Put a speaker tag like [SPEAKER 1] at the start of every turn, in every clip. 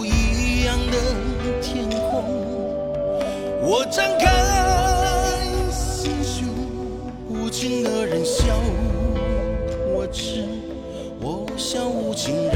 [SPEAKER 1] 不一样的天空，我张开心胸，无情的人笑我痴。我笑无情人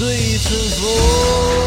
[SPEAKER 1] 醉春风，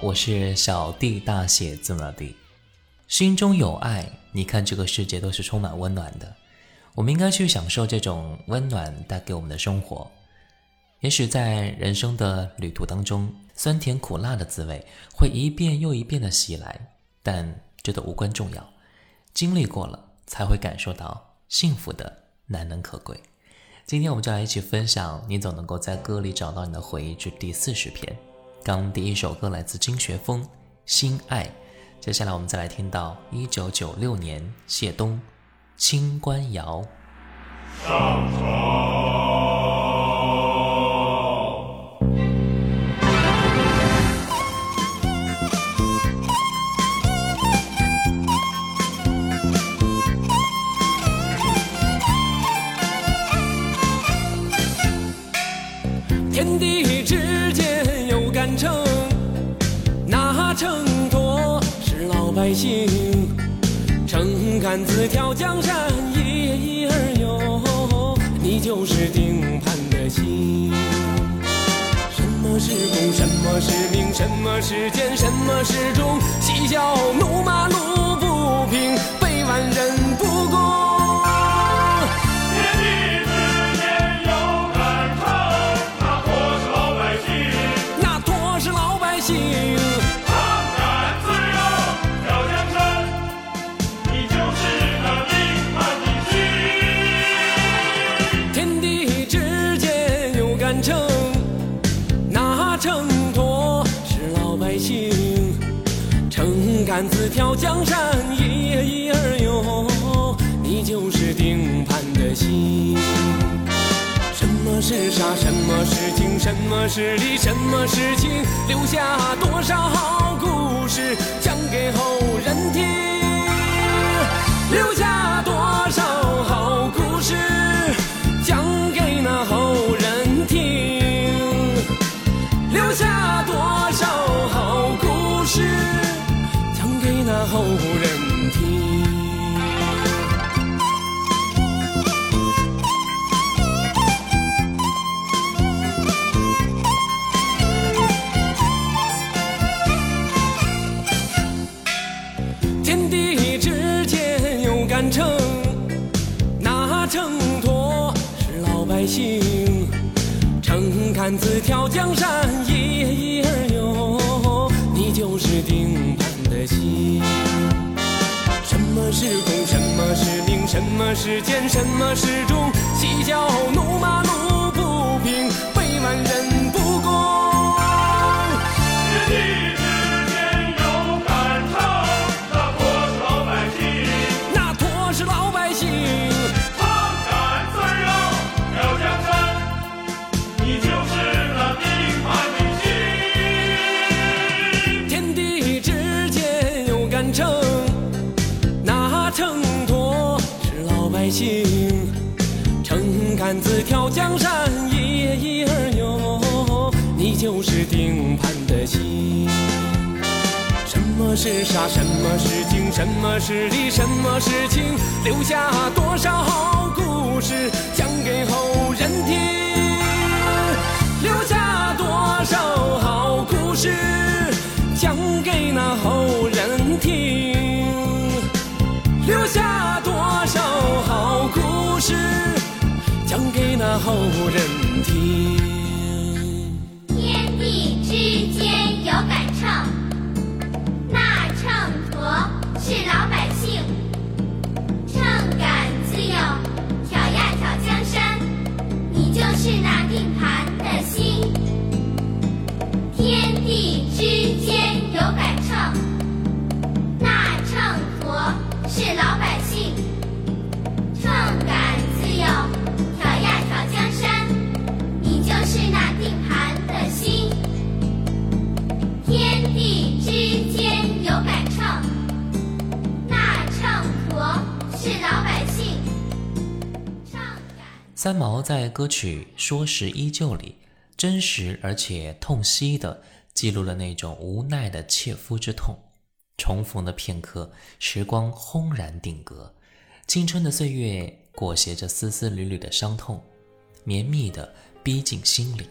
[SPEAKER 1] 我是
[SPEAKER 2] 小弟大写字母弟。心中有爱，你看这个世界都是充满温暖的。我们应该去享受这种温暖带给我们的生活。也许在人生的旅途当中，酸甜苦辣的滋味会一遍又一遍的袭来，但这都无关重要。经历过了，才会感受到幸福的难能可贵。今天我们就来一起分享《你总能够在歌里找到你的回忆》之第四十篇。刚第一首歌来自金学峰《心爱》，接下来我们再来听到一九九六年谢东《清官谣》。
[SPEAKER 3] 上床。
[SPEAKER 4] 秤杆子挑江山，一儿哟，你就是定盘的星。什么是公，什么是名，什么是奸，什么是忠？嬉笑怒骂路不平，么是理？什么是情？留下多少好故事，讲给后人听。留下多少好故事，讲给那后人听。留下多少好故事。讲给那后人秤杆子挑江山，一儿游，你就是定盘的。心，什么是公，什么是名，什么是奸，什么是忠？嬉笑怒骂路不平，是杀？什么是情？什么是理？什么是情？留下多少好故事，讲给后人听。留下多少好故事，讲给那后人听。留下多少好故事。讲给那后人
[SPEAKER 2] 三毛在歌曲《说时依旧》里，真实而且痛惜地记录了那种无奈的切肤之痛。重逢的片刻，时光轰然定格，青春的岁月裹挟着丝丝缕缕的伤痛，绵密的。逼近心里，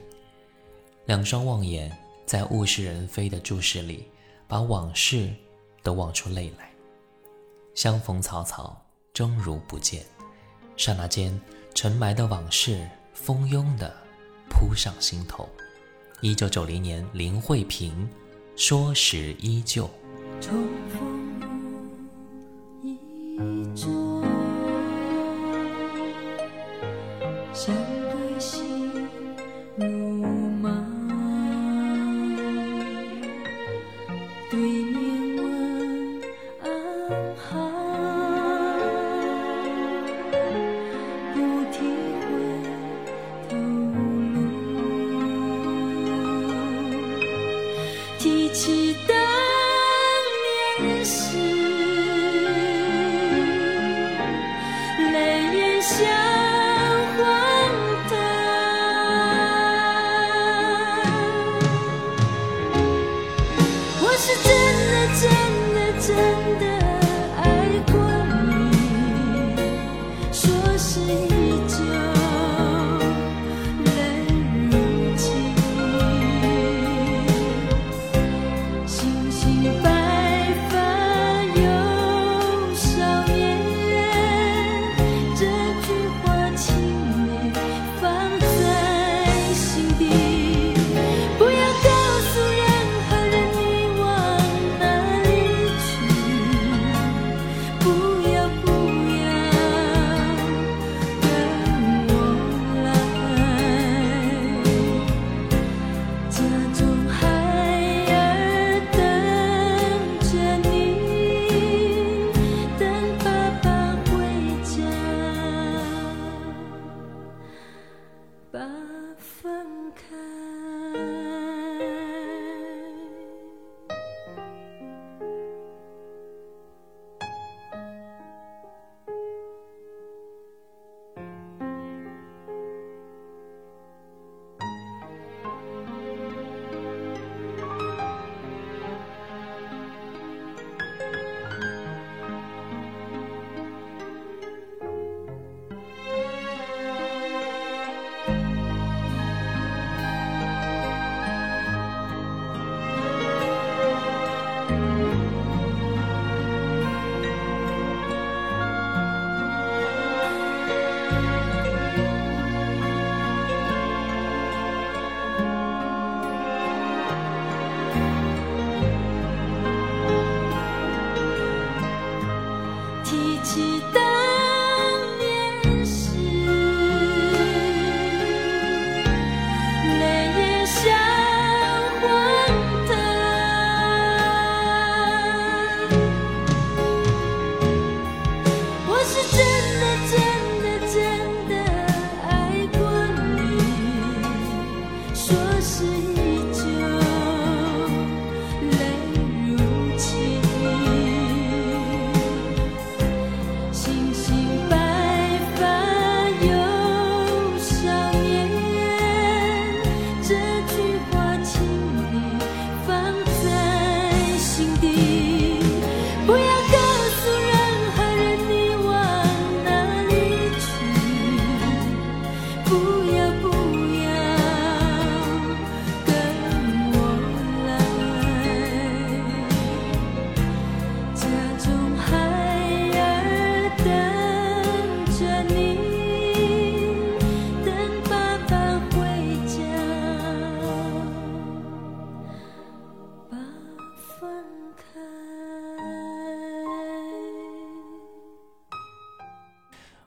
[SPEAKER 2] 两双望眼在物是人非的注视里，把往事都望出泪来。相逢草草，终如不见。刹那间，尘埋的往事蜂拥的扑上心头。一九九零年，林慧萍，《说时依旧》。
[SPEAKER 5] 想。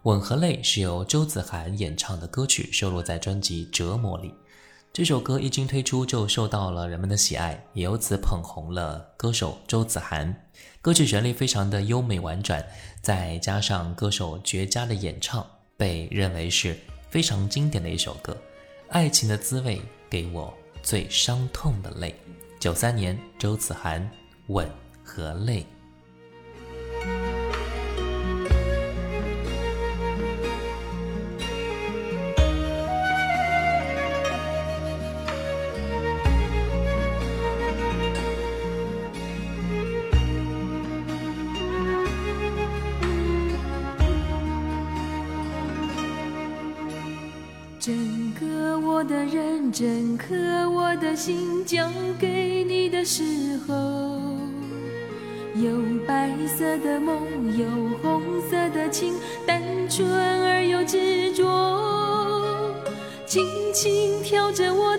[SPEAKER 2] 吻和泪》是由周子涵演唱的歌曲，收录在专辑《折磨》里。这首歌一经推出就受到了人们的喜爱，也由此捧红了歌手周子涵。歌曲旋律非常的优美婉转，再加上歌手绝佳的演唱，被认为是非常经典的一首歌。爱情的滋味给我最伤痛的泪。九三年，周子涵《吻和泪》。
[SPEAKER 5] 整颗我的心，交给你的时候，有白色的梦，有红色的情，单纯而又执着，轻轻挑着我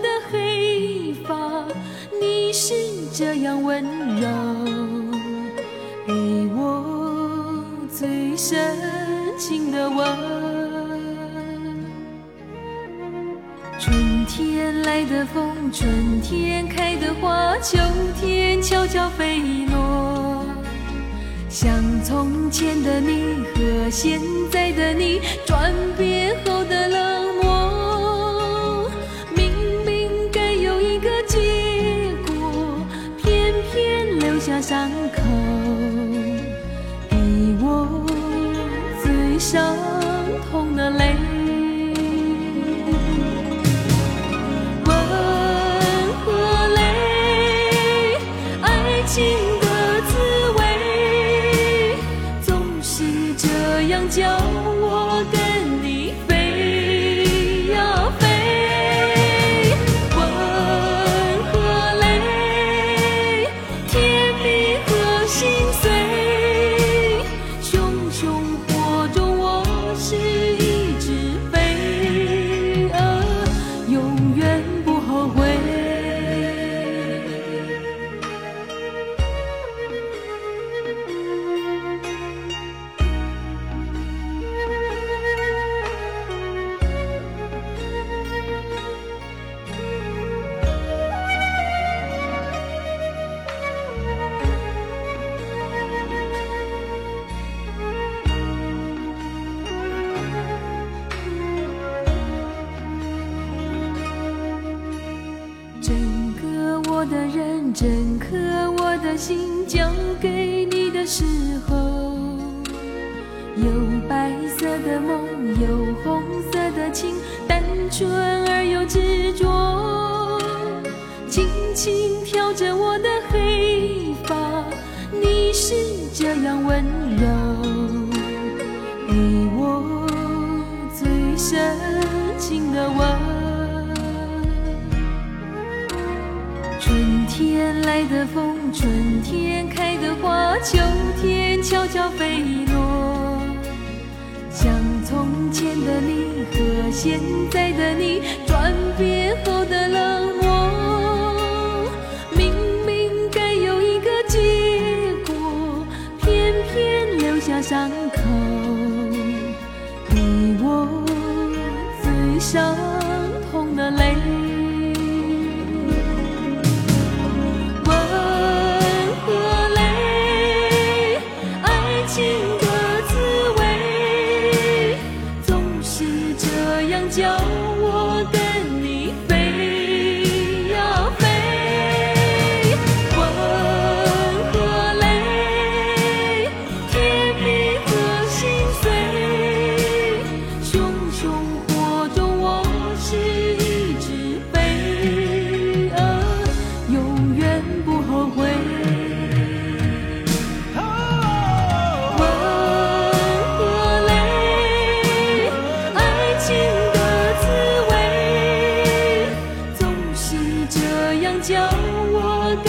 [SPEAKER 5] 春天开的花，秋天悄悄飞落，像从前的你和现在的你转变。现在的你转变后的冷漠明明该有一个结果偏偏留下伤口给我最熟叫我。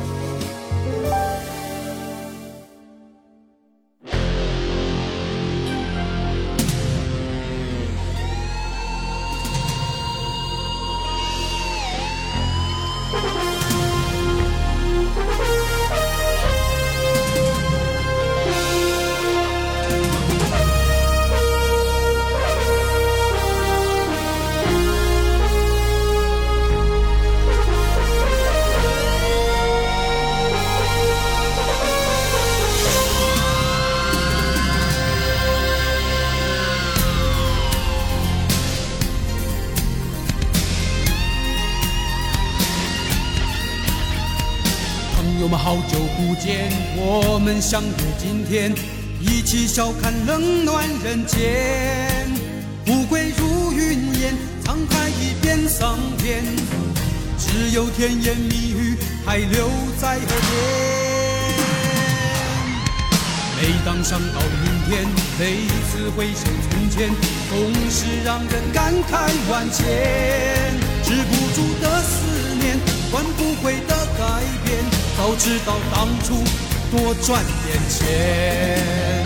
[SPEAKER 6] 天，一起笑看冷暖人间。富贵如云烟，沧海已变桑田，只有甜言蜜语还留在耳边。每当想到明天，每次回首从前，总是让人感慨万千。止不住的思念，换不回的改变。早知道当初多赚点钱。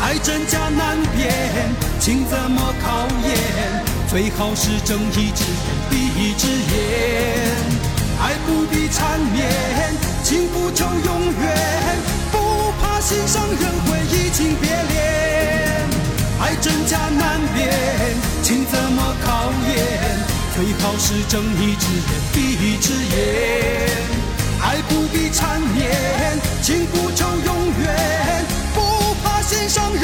[SPEAKER 6] 爱真假难辨，情怎么考验？最好是睁一只眼闭一只眼。爱不必缠绵，情不求永远。不怕心上人会移情别恋，爱真假难辨，情怎么考验？最好是睁一只眼闭一只眼。爱不必缠绵，情不求永远，不怕心上人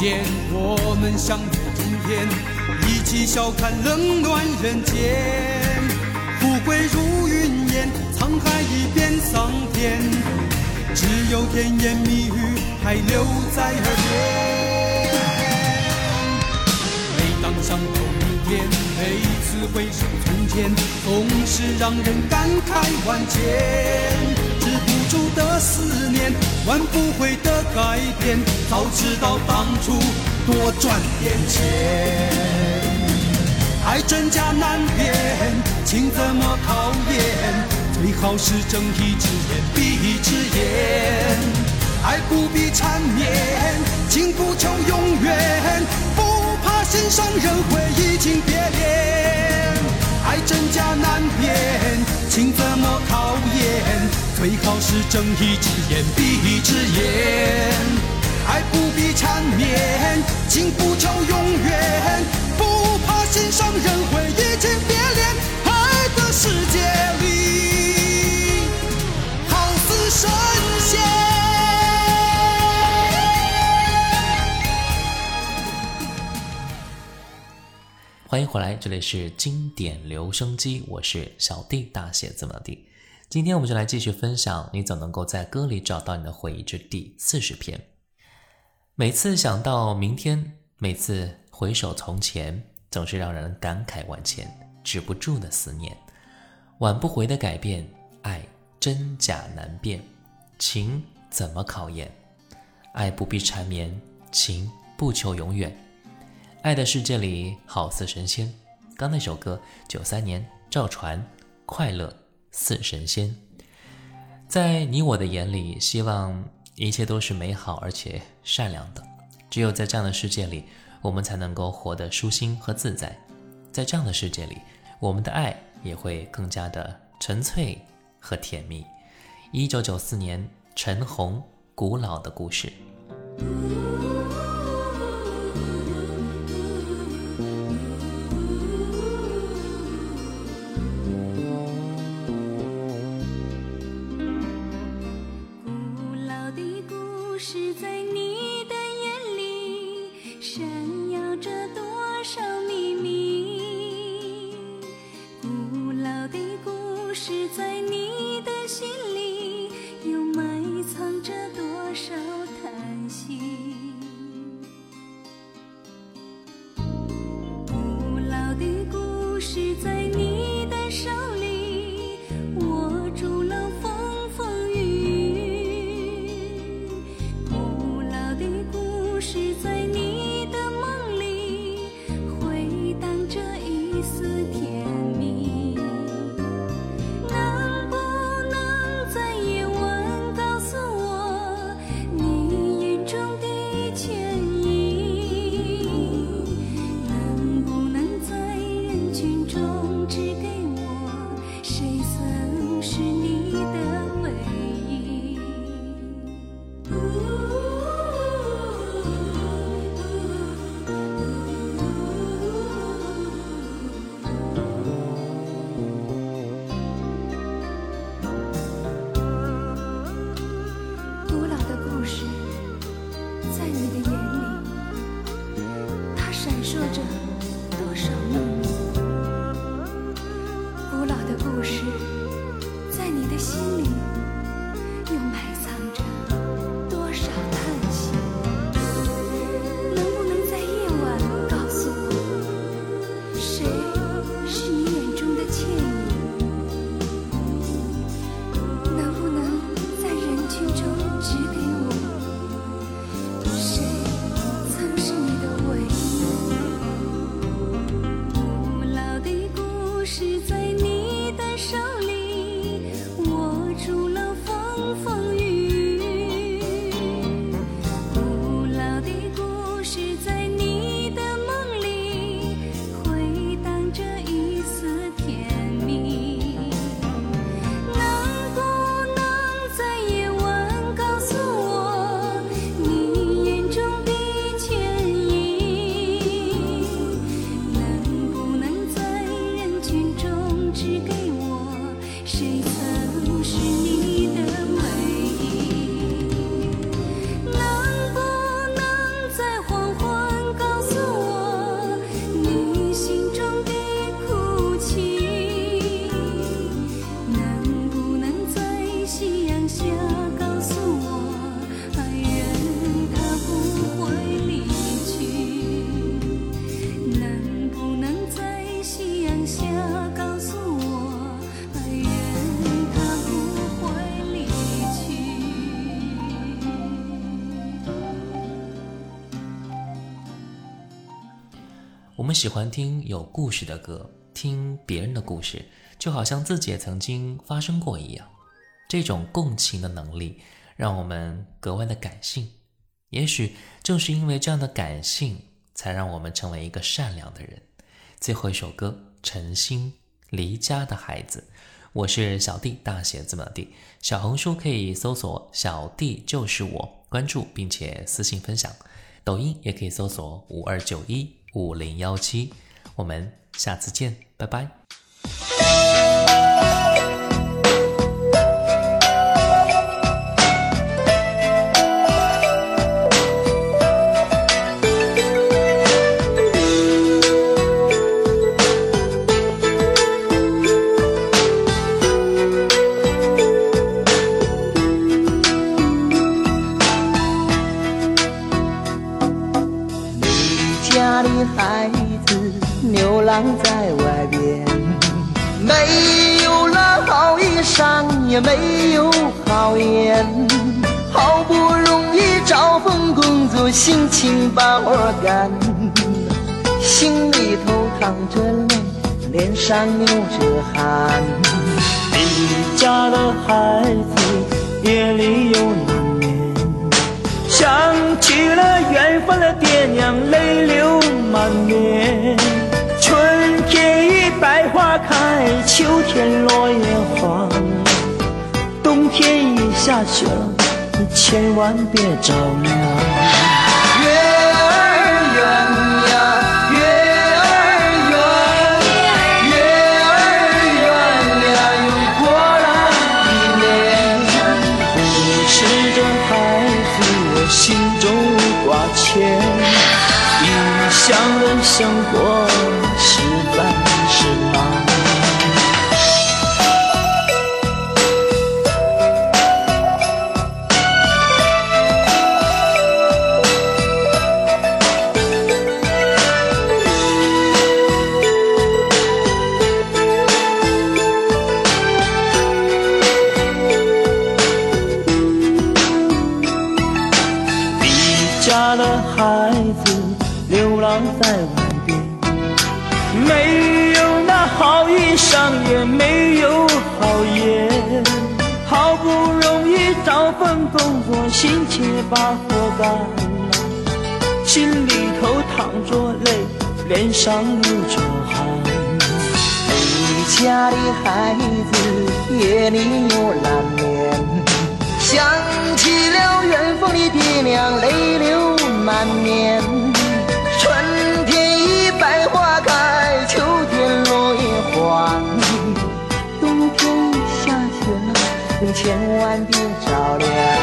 [SPEAKER 6] 见，我们相约今天，一起笑看冷暖人间。富贵如云烟，沧海已变桑田，只有甜言蜜语还留在耳边。每当想到明天，每次回首从前，总是让人感慨万千。不住的思念，挽不回的改变。早知道当初多赚点钱。爱真假难辨，情怎么考验？最好是睁一只眼闭一只眼。爱不必缠绵，情不求永远，不怕心上人会移情别恋。爱真假难辨，情怎么考验？最好是睁一只眼闭一只眼，爱不必缠绵，情不求永远，不怕心上人会移情别恋。爱的世界里，好似神仙。
[SPEAKER 2] 欢迎回来，这里是经典留声机，我是小弟，大写字母弟。今天我们就来继续分享，你总能够在歌里找到你的回忆之第四十篇。每次想到明天，每次回首从前，总是让人感慨万千，止不住的思念，挽不回的改变，爱真假难辨，情怎么考验？爱不必缠绵，情不求永远，爱的世界里好似神仙。刚那首歌，九三年赵传，快乐。似神仙，在你我的眼里，希望一切都是美好而且善良的。只有在这样的世界里，我们才能够活得舒心和自在。在这样的世界里，我们的爱也会更加的纯粹和甜蜜。一九九四年，陈红《古老的故事》。中。手里，握住了。喜欢听有故事的歌，听别人的故事，就好像自己也曾经发生过一样。这种共情的能力，让我们格外的感性。也许正是因为这样的感性，才让我们成为一个善良的人。最后一首歌，陈星《离家的孩子》。我是小弟，大写字母 D。小红书可以搜索“小弟就是我”，关注并且私信分享。抖音也可以搜索五二九一五零幺七。我们下次见，拜拜。
[SPEAKER 7] 工作，辛勤把活干，心里头淌着泪，脸上流着汗。
[SPEAKER 8] 离家的孩子夜里又难眠，想起了远方的爹娘，泪流满面。春天已百花开，秋天落叶黄，冬天已下雪了，你千万别着凉。生活上流着汗。
[SPEAKER 7] 离家的孩子夜里又难眠，想起了远方的爹娘，泪流满面。春天已百花开，秋天落叶黄，冬天已下雪了，你千万别着凉。